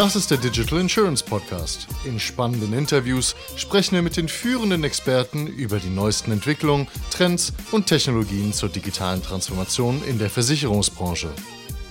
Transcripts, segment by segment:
Das ist der Digital Insurance Podcast. In spannenden Interviews sprechen wir mit den führenden Experten über die neuesten Entwicklungen, Trends und Technologien zur digitalen Transformation in der Versicherungsbranche.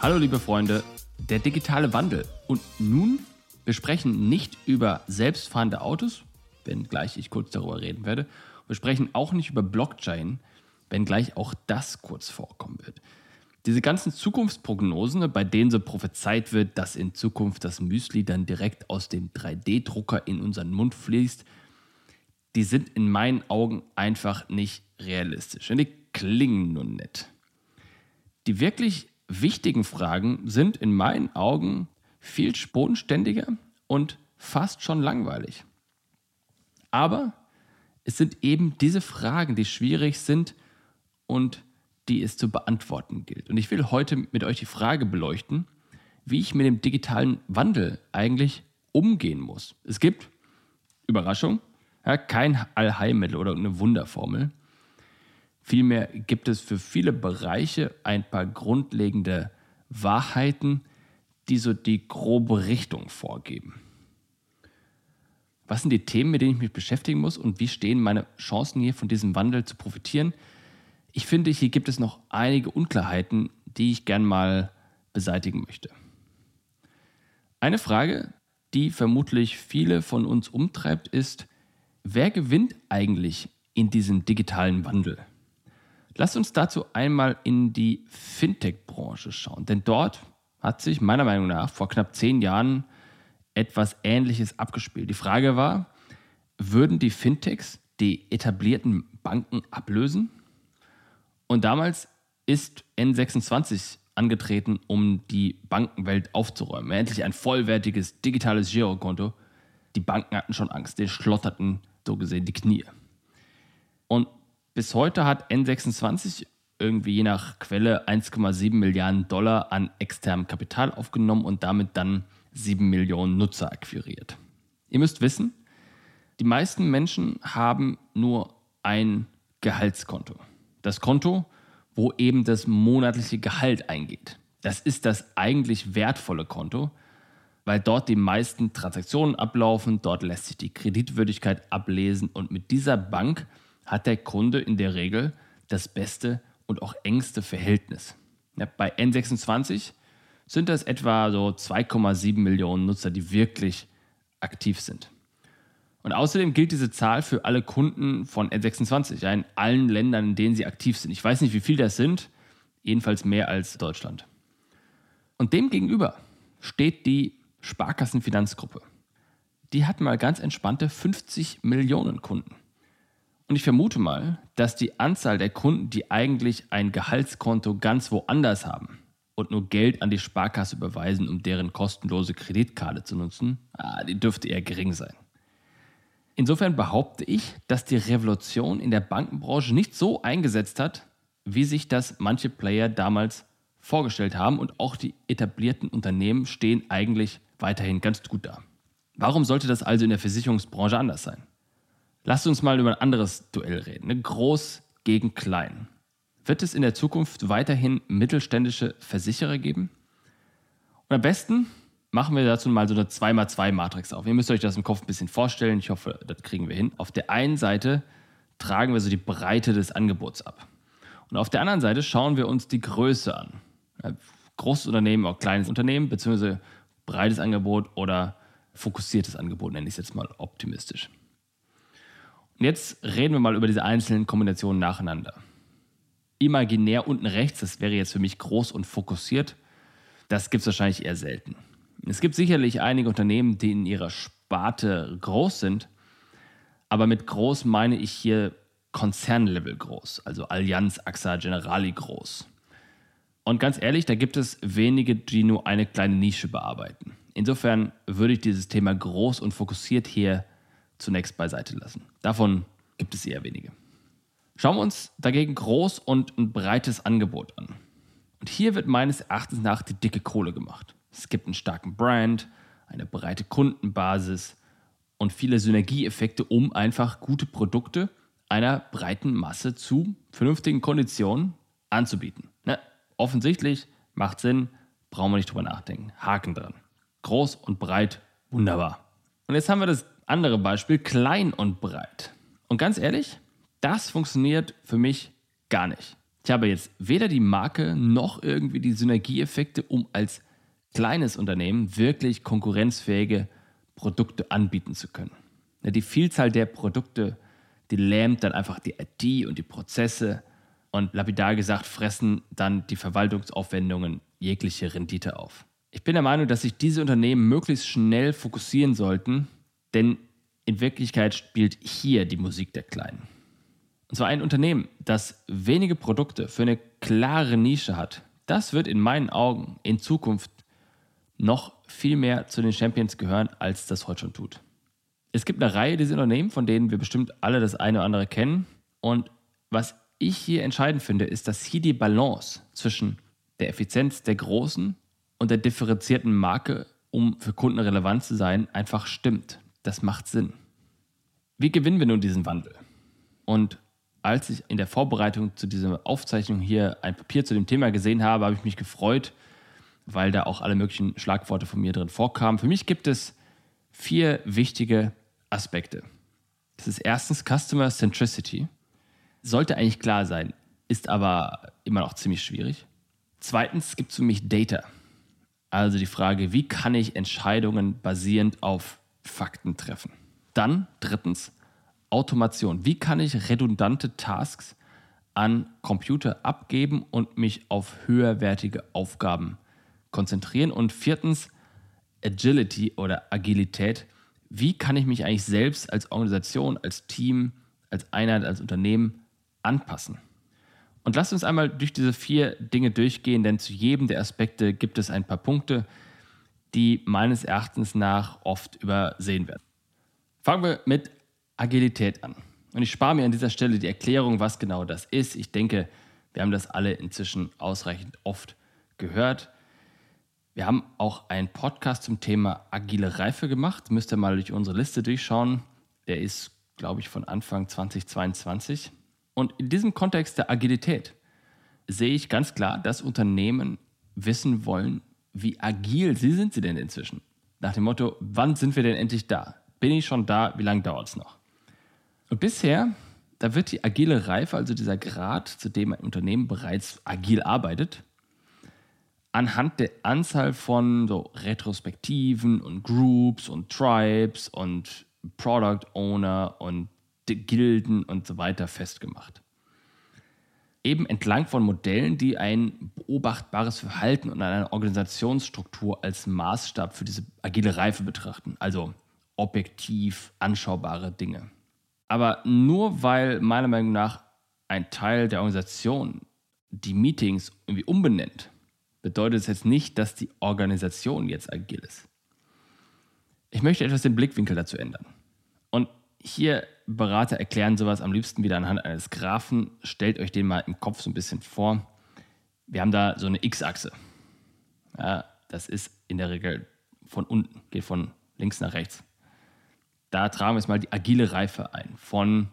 Hallo liebe Freunde, der digitale Wandel. Und nun, wir sprechen nicht über selbstfahrende Autos, wenngleich ich kurz darüber reden werde. Wir sprechen auch nicht über Blockchain, wenngleich auch das kurz vorkommen wird. Diese ganzen Zukunftsprognosen, bei denen so prophezeit wird, dass in Zukunft das Müsli dann direkt aus dem 3D-Drucker in unseren Mund fließt, die sind in meinen Augen einfach nicht realistisch. Und die klingen nur nett. Die wirklich wichtigen Fragen sind in meinen Augen viel bodenständiger und fast schon langweilig. Aber es sind eben diese Fragen, die schwierig sind und die es zu beantworten gilt. Und ich will heute mit euch die Frage beleuchten, wie ich mit dem digitalen Wandel eigentlich umgehen muss. Es gibt, Überraschung, ja, kein Allheilmittel oder eine Wunderformel. Vielmehr gibt es für viele Bereiche ein paar grundlegende Wahrheiten, die so die grobe Richtung vorgeben. Was sind die Themen, mit denen ich mich beschäftigen muss und wie stehen meine Chancen hier von diesem Wandel zu profitieren? Ich finde, hier gibt es noch einige Unklarheiten, die ich gern mal beseitigen möchte. Eine Frage, die vermutlich viele von uns umtreibt, ist, wer gewinnt eigentlich in diesem digitalen Wandel? Lasst uns dazu einmal in die Fintech-Branche schauen, denn dort hat sich meiner Meinung nach vor knapp zehn Jahren etwas Ähnliches abgespielt. Die Frage war, würden die Fintechs die etablierten Banken ablösen? Und damals ist N26 angetreten, um die Bankenwelt aufzuräumen. Endlich ein vollwertiges digitales Girokonto. Die Banken hatten schon Angst, die schlotterten so gesehen die Knie. Und bis heute hat N26 irgendwie je nach Quelle 1,7 Milliarden Dollar an externem Kapital aufgenommen und damit dann 7 Millionen Nutzer akquiriert. Ihr müsst wissen, die meisten Menschen haben nur ein Gehaltskonto das Konto, wo eben das monatliche Gehalt eingeht. Das ist das eigentlich wertvolle Konto, weil dort die meisten Transaktionen ablaufen, dort lässt sich die Kreditwürdigkeit ablesen und mit dieser Bank hat der Kunde in der Regel das beste und auch engste Verhältnis. Ja, bei N26 sind das etwa so 2,7 Millionen Nutzer, die wirklich aktiv sind. Und außerdem gilt diese Zahl für alle Kunden von N26, ja, in allen Ländern, in denen sie aktiv sind. Ich weiß nicht, wie viel das sind, jedenfalls mehr als Deutschland. Und dem gegenüber steht die Sparkassenfinanzgruppe. Die hat mal ganz entspannte 50 Millionen Kunden. Und ich vermute mal, dass die Anzahl der Kunden, die eigentlich ein Gehaltskonto ganz woanders haben und nur Geld an die Sparkasse überweisen, um deren kostenlose Kreditkarte zu nutzen, ah, die dürfte eher gering sein. Insofern behaupte ich, dass die Revolution in der Bankenbranche nicht so eingesetzt hat, wie sich das manche Player damals vorgestellt haben und auch die etablierten Unternehmen stehen eigentlich weiterhin ganz gut da. Warum sollte das also in der Versicherungsbranche anders sein? Lasst uns mal über ein anderes Duell reden. Ne? Groß gegen klein. Wird es in der Zukunft weiterhin mittelständische Versicherer geben? Und am besten machen wir dazu mal so eine 2x2-Matrix auf. Ihr müsst euch das im Kopf ein bisschen vorstellen. Ich hoffe, das kriegen wir hin. Auf der einen Seite tragen wir so die Breite des Angebots ab. Und auf der anderen Seite schauen wir uns die Größe an. Großes Unternehmen, auch kleines Unternehmen, beziehungsweise breites Angebot oder fokussiertes Angebot, nenne ich es jetzt mal optimistisch. Und jetzt reden wir mal über diese einzelnen Kombinationen nacheinander. Imaginär unten rechts, das wäre jetzt für mich groß und fokussiert. Das gibt es wahrscheinlich eher selten. Es gibt sicherlich einige Unternehmen, die in ihrer Sparte groß sind, aber mit groß meine ich hier Konzernlevel groß, also Allianz, AXA, Generali groß. Und ganz ehrlich, da gibt es wenige, die nur eine kleine Nische bearbeiten. Insofern würde ich dieses Thema groß und fokussiert hier zunächst beiseite lassen. Davon gibt es eher wenige. Schauen wir uns dagegen groß und ein breites Angebot an. Und hier wird meines Erachtens nach die dicke Kohle gemacht. Es gibt einen starken Brand, eine breite Kundenbasis und viele Synergieeffekte, um einfach gute Produkte einer breiten Masse zu vernünftigen Konditionen anzubieten. Ne? Offensichtlich macht Sinn, brauchen wir nicht drüber nachdenken. Haken dran. Groß und breit, wunderbar. Und jetzt haben wir das andere Beispiel, klein und breit. Und ganz ehrlich, das funktioniert für mich gar nicht. Ich habe jetzt weder die Marke noch irgendwie die Synergieeffekte, um als kleines Unternehmen wirklich konkurrenzfähige Produkte anbieten zu können. Die Vielzahl der Produkte, die lähmt dann einfach die IT und die Prozesse und lapidar gesagt fressen dann die Verwaltungsaufwendungen jegliche Rendite auf. Ich bin der Meinung, dass sich diese Unternehmen möglichst schnell fokussieren sollten, denn in Wirklichkeit spielt hier die Musik der Kleinen. Und zwar ein Unternehmen, das wenige Produkte für eine klare Nische hat. Das wird in meinen Augen in Zukunft noch viel mehr zu den Champions gehören, als das heute schon tut. Es gibt eine Reihe dieser Unternehmen, von denen wir bestimmt alle das eine oder andere kennen. Und was ich hier entscheidend finde, ist, dass hier die Balance zwischen der Effizienz der großen und der differenzierten Marke, um für Kunden relevant zu sein, einfach stimmt. Das macht Sinn. Wie gewinnen wir nun diesen Wandel? Und als ich in der Vorbereitung zu dieser Aufzeichnung hier ein Papier zu dem Thema gesehen habe, habe ich mich gefreut, weil da auch alle möglichen Schlagworte von mir drin vorkamen. Für mich gibt es vier wichtige Aspekte. Das ist erstens Customer Centricity. Sollte eigentlich klar sein, ist aber immer noch ziemlich schwierig. Zweitens gibt es für mich Data. Also die Frage, wie kann ich Entscheidungen basierend auf Fakten treffen? Dann drittens Automation. Wie kann ich redundante Tasks an Computer abgeben und mich auf höherwertige Aufgaben konzentrieren? Und viertens Agility oder Agilität. Wie kann ich mich eigentlich selbst als Organisation, als Team, als Einheit, als Unternehmen anpassen? Und lasst uns einmal durch diese vier Dinge durchgehen, denn zu jedem der Aspekte gibt es ein paar Punkte, die meines Erachtens nach oft übersehen werden. Fangen wir mit Agilität an. Und ich spare mir an dieser Stelle die Erklärung, was genau das ist. Ich denke, wir haben das alle inzwischen ausreichend oft gehört. Wir haben auch einen Podcast zum Thema agile Reife gemacht. Müsst ihr mal durch unsere Liste durchschauen. Der ist, glaube ich, von Anfang 2022. Und in diesem Kontext der Agilität sehe ich ganz klar, dass Unternehmen wissen wollen, wie agil sie sind sie denn inzwischen. Nach dem Motto, wann sind wir denn endlich da? Bin ich schon da? Wie lange dauert es noch? Und bisher, da wird die agile Reife, also dieser Grad, zu dem ein Unternehmen bereits agil arbeitet, anhand der Anzahl von so Retrospektiven und Groups und Tribes und Product Owner und Gilden und so weiter festgemacht. Eben entlang von Modellen, die ein beobachtbares Verhalten und eine Organisationsstruktur als Maßstab für diese agile Reife betrachten, also objektiv anschaubare Dinge. Aber nur weil meiner Meinung nach ein Teil der Organisation die Meetings irgendwie umbenennt, bedeutet es jetzt nicht, dass die Organisation jetzt agil ist. Ich möchte etwas den Blickwinkel dazu ändern. Und hier Berater erklären sowas am liebsten wieder anhand eines Graphen. Stellt euch den mal im Kopf so ein bisschen vor. Wir haben da so eine X-Achse. Ja, das ist in der Regel von unten, geht von links nach rechts da tragen wir jetzt mal die agile Reife ein. Von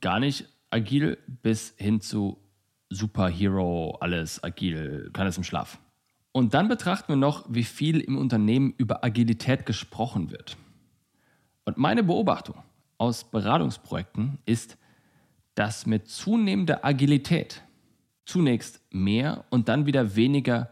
gar nicht agil bis hin zu Superhero, alles agil, kann es im Schlaf. Und dann betrachten wir noch, wie viel im Unternehmen über Agilität gesprochen wird. Und meine Beobachtung aus Beratungsprojekten ist, dass mit zunehmender Agilität zunächst mehr und dann wieder weniger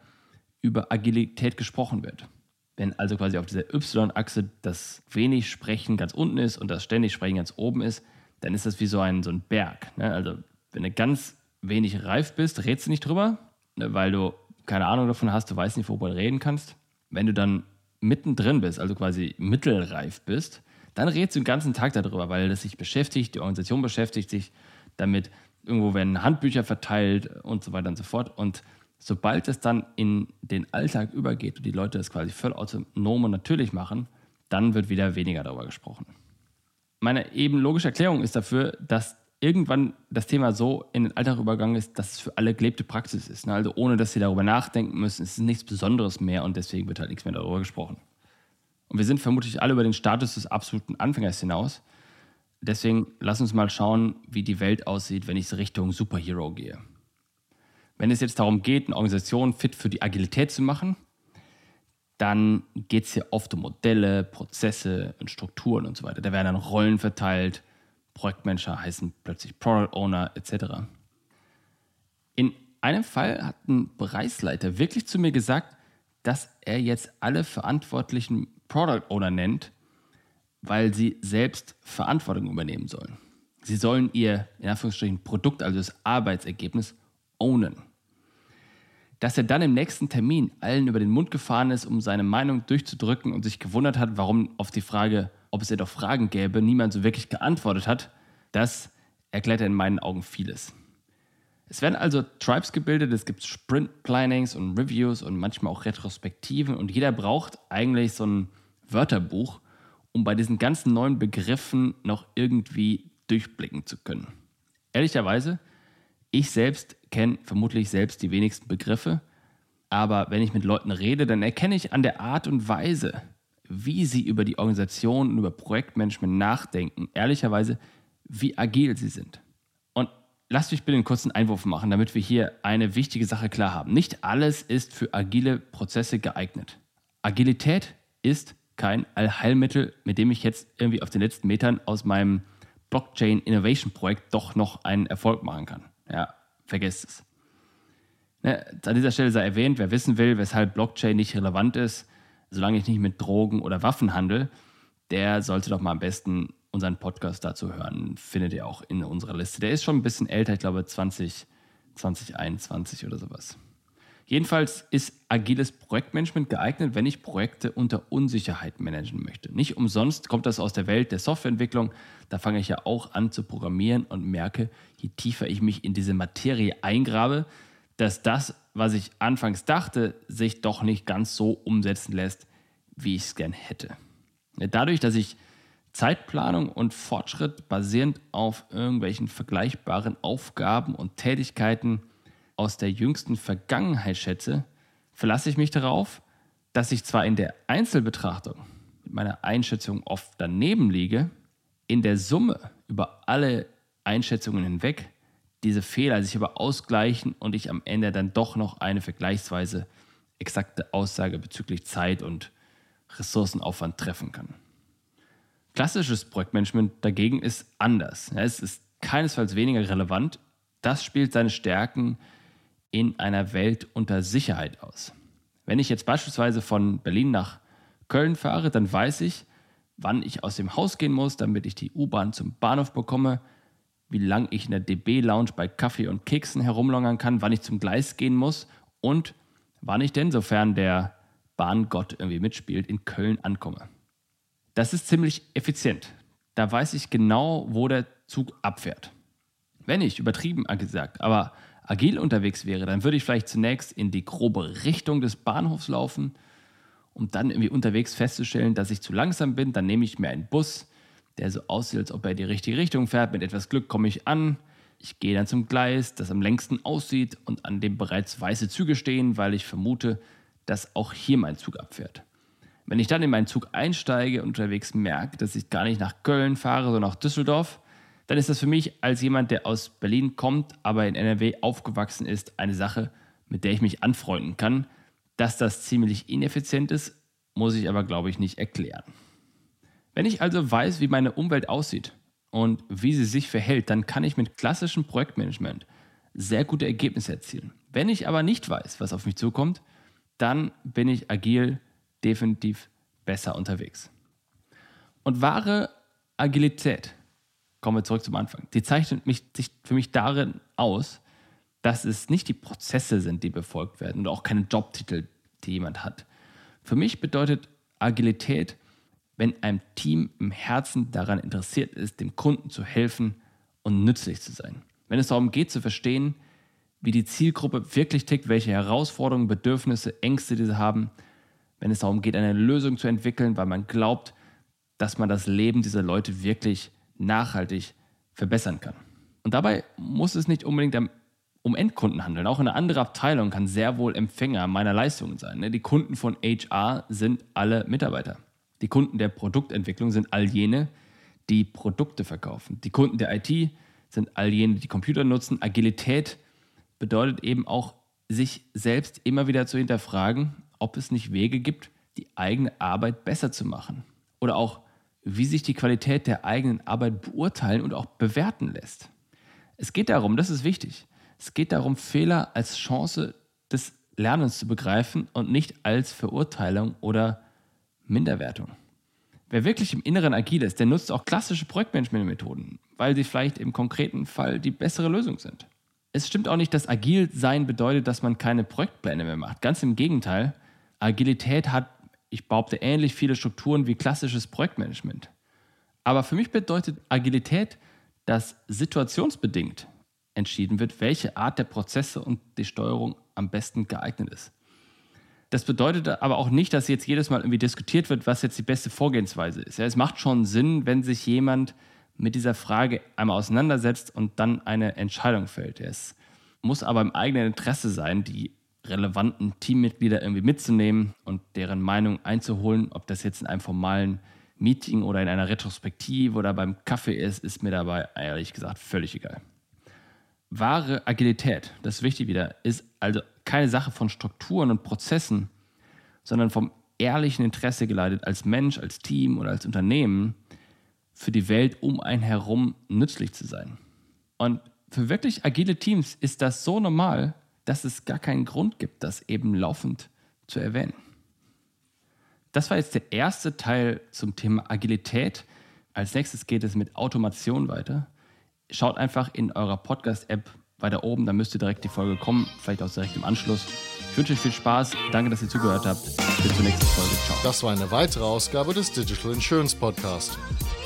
über Agilität gesprochen wird. Wenn also quasi auf dieser Y-Achse das wenig Sprechen ganz unten ist und das ständig Sprechen ganz oben ist, dann ist das wie so ein, so ein Berg. Ne? Also wenn du ganz wenig reif bist, redest du nicht drüber, ne? weil du keine Ahnung davon hast, du weißt nicht, worüber du reden kannst. Wenn du dann mittendrin bist, also quasi mittelreif bist, dann redest du den ganzen Tag darüber, weil das sich beschäftigt, die Organisation beschäftigt sich damit, irgendwo werden Handbücher verteilt und so weiter und so fort. Und sobald es dann in den Alltag übergeht und die Leute das quasi voll autonom und natürlich machen, dann wird wieder weniger darüber gesprochen. Meine eben logische Erklärung ist dafür, dass irgendwann das Thema so in den Alltag übergegangen ist, dass es für alle gelebte Praxis ist. Ne? Also ohne, dass sie darüber nachdenken müssen, es ist nichts Besonderes mehr und deswegen wird halt nichts mehr darüber gesprochen. Und wir sind vermutlich alle über den Status des absoluten Anfängers hinaus. Deswegen lass uns mal schauen, wie die Welt aussieht, wenn ich Richtung Superhero gehe. Wenn es jetzt darum geht, eine Organisation fit für die Agilität zu machen, dann geht es hier oft um Modelle, Prozesse und Strukturen und so weiter. Da werden dann Rollen verteilt, Projektmanager heißen plötzlich Product Owner etc. In einem Fall hat ein Bereichsleiter wirklich zu mir gesagt, dass er jetzt alle verantwortlichen Product Owner nennt, weil sie selbst Verantwortung übernehmen sollen. Sie sollen ihr, in Anführungsstrichen, Produkt, also das Arbeitsergebnis, ownen. Dass er dann im nächsten Termin allen über den Mund gefahren ist, um seine Meinung durchzudrücken und sich gewundert hat, warum auf die Frage, ob es ja doch Fragen gäbe, niemand so wirklich geantwortet hat, das erklärt in meinen Augen vieles. Es werden also Tribes gebildet, es gibt Sprint-Plannings und Reviews und manchmal auch Retrospektiven und jeder braucht eigentlich so ein Wörterbuch, um bei diesen ganzen neuen Begriffen noch irgendwie durchblicken zu können. Ehrlicherweise, ich selbst kenne vermutlich selbst die wenigsten Begriffe, aber wenn ich mit Leuten rede, dann erkenne ich an der Art und Weise, wie sie über die Organisation und über Projektmanagement nachdenken, ehrlicherweise, wie agil sie sind. Und lasst mich bitte einen kurzen Einwurf machen, damit wir hier eine wichtige Sache klar haben. Nicht alles ist für agile Prozesse geeignet. Agilität ist kein Allheilmittel, mit dem ich jetzt irgendwie auf den letzten Metern aus meinem Blockchain Innovation Projekt doch noch einen Erfolg machen kann. Ja, vergesst es. Ne, an dieser Stelle sei erwähnt, wer wissen will, weshalb Blockchain nicht relevant ist, solange ich nicht mit Drogen oder Waffen handle, der sollte doch mal am besten unseren Podcast dazu hören. Findet ihr auch in unserer Liste. Der ist schon ein bisschen älter, ich glaube 20, 2021 oder sowas. Jedenfalls ist agiles Projektmanagement geeignet, wenn ich Projekte unter Unsicherheit managen möchte. Nicht umsonst kommt das aus der Welt der Softwareentwicklung. Da fange ich ja auch an zu programmieren und merke, je tiefer ich mich in diese Materie eingrabe, dass das, was ich anfangs dachte, sich doch nicht ganz so umsetzen lässt, wie ich es gern hätte. Dadurch, dass ich Zeitplanung und Fortschritt basierend auf irgendwelchen vergleichbaren Aufgaben und Tätigkeiten aus der jüngsten Vergangenheit schätze, verlasse ich mich darauf, dass ich zwar in der Einzelbetrachtung mit meiner Einschätzung oft daneben liege, in der Summe über alle Einschätzungen hinweg diese Fehler sich aber ausgleichen und ich am Ende dann doch noch eine vergleichsweise exakte Aussage bezüglich Zeit und Ressourcenaufwand treffen kann. Klassisches Projektmanagement dagegen ist anders. Es ist keinesfalls weniger relevant. Das spielt seine Stärken in einer Welt unter Sicherheit aus. Wenn ich jetzt beispielsweise von Berlin nach Köln fahre, dann weiß ich, wann ich aus dem Haus gehen muss, damit ich die U-Bahn zum Bahnhof bekomme, wie lange ich in der DB-Lounge bei Kaffee und Keksen herumlungern kann, wann ich zum Gleis gehen muss und wann ich denn, sofern der Bahngott irgendwie mitspielt, in Köln ankomme. Das ist ziemlich effizient. Da weiß ich genau, wo der Zug abfährt. Wenn ich, übertrieben gesagt, aber agil unterwegs wäre, dann würde ich vielleicht zunächst in die grobe Richtung des Bahnhofs laufen, um dann irgendwie unterwegs festzustellen, dass ich zu langsam bin. Dann nehme ich mir einen Bus, der so aussieht, als ob er die richtige Richtung fährt. Mit etwas Glück komme ich an. Ich gehe dann zum Gleis, das am längsten aussieht und an dem bereits weiße Züge stehen, weil ich vermute, dass auch hier mein Zug abfährt. Wenn ich dann in meinen Zug einsteige und unterwegs merke, dass ich gar nicht nach Köln fahre, sondern nach Düsseldorf, dann ist das für mich als jemand, der aus Berlin kommt, aber in NRW aufgewachsen ist, eine Sache, mit der ich mich anfreunden kann. Dass das ziemlich ineffizient ist, muss ich aber, glaube ich, nicht erklären. Wenn ich also weiß, wie meine Umwelt aussieht und wie sie sich verhält, dann kann ich mit klassischem Projektmanagement sehr gute Ergebnisse erzielen. Wenn ich aber nicht weiß, was auf mich zukommt, dann bin ich agil definitiv besser unterwegs. Und wahre Agilität kommen wir zurück zum Anfang. Die zeichnet mich, sich für mich darin aus, dass es nicht die Prozesse sind, die befolgt werden und auch keine Jobtitel, die jemand hat. Für mich bedeutet Agilität, wenn ein Team im Herzen daran interessiert ist, dem Kunden zu helfen und nützlich zu sein. Wenn es darum geht zu verstehen, wie die Zielgruppe wirklich tickt, welche Herausforderungen, Bedürfnisse, Ängste diese haben, wenn es darum geht, eine Lösung zu entwickeln, weil man glaubt, dass man das Leben dieser Leute wirklich nachhaltig verbessern kann. Und dabei muss es nicht unbedingt um Endkunden handeln. Auch eine andere Abteilung kann sehr wohl Empfänger meiner Leistungen sein. Ne? Die Kunden von HR sind alle Mitarbeiter. Die Kunden der Produktentwicklung sind all jene, die Produkte verkaufen. Die Kunden der IT sind all jene, die Computer nutzen. Agilität bedeutet eben auch, sich selbst immer wieder zu hinterfragen, ob es nicht Wege gibt, die eigene Arbeit besser zu machen. Oder auch, wie sich die Qualität der eigenen Arbeit beurteilen und auch bewerten lässt. Es geht darum, das ist wichtig, es geht darum, Fehler als Chance des Lernens zu begreifen und nicht als Verurteilung oder Minderwertung. Wer wirklich im Inneren agil ist, der nutzt auch klassische Projektmanagement-Methoden, weil sie vielleicht im konkreten Fall die bessere Lösung sind. Es stimmt auch nicht, dass agil sein bedeutet, dass man keine Projektpläne mehr macht. Ganz im Gegenteil. Agilität hat, ich behaupte, ähnlich viele Strukturen wie klassisches Projektmanagement. Aber für mich bedeutet Agilität, dass situationsbedingt entschieden wird, welche Art der Prozesse und die Steuerung am besten geeignet ist. Das bedeutet aber auch nicht, dass jetzt jedes Mal irgendwie diskutiert wird, was jetzt die beste Vorgehensweise ist. Ja, es macht schon Sinn, wenn sich jemand mit dieser Frage einmal auseinandersetzt und dann eine Entscheidung fällt. Es muss aber im eigenen Interesse sein, die relevanten Teammitglieder irgendwie mitzunehmen und deren Meinung einzuholen. Ob das jetzt in einem formalen Meeting oder in einer Retrospektive oder beim Kaffee ist, ist mir dabei ehrlich gesagt völlig egal. Wahre Agilität, das ist wichtig wieder, ist also keine Sache von Strukturen und Prozessen, sondern vom ehrlichen Interesse geleitet, als Mensch, als Team oder als Unternehmen für die Welt um einen herum nützlich zu sein. Und für wirklich agile Teams ist das so normal, dass es gar keinen Grund gibt, das eben laufend zu erwähnen. Das war jetzt der erste Teil zum Thema Agilität. Als nächstes geht es mit Automation weiter schaut einfach in eurer Podcast-App weiter oben, da müsste direkt die Folge kommen, vielleicht auch direkt im Anschluss. Ich wünsche euch viel Spaß, danke, dass ihr zugehört habt. Bis zur nächsten Folge. Ciao. Das war eine weitere Ausgabe des Digital Insurance Podcast.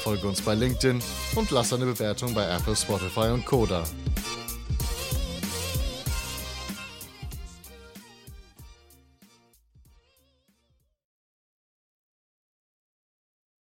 Folge uns bei LinkedIn und lass eine Bewertung bei Apple, Spotify und Koda.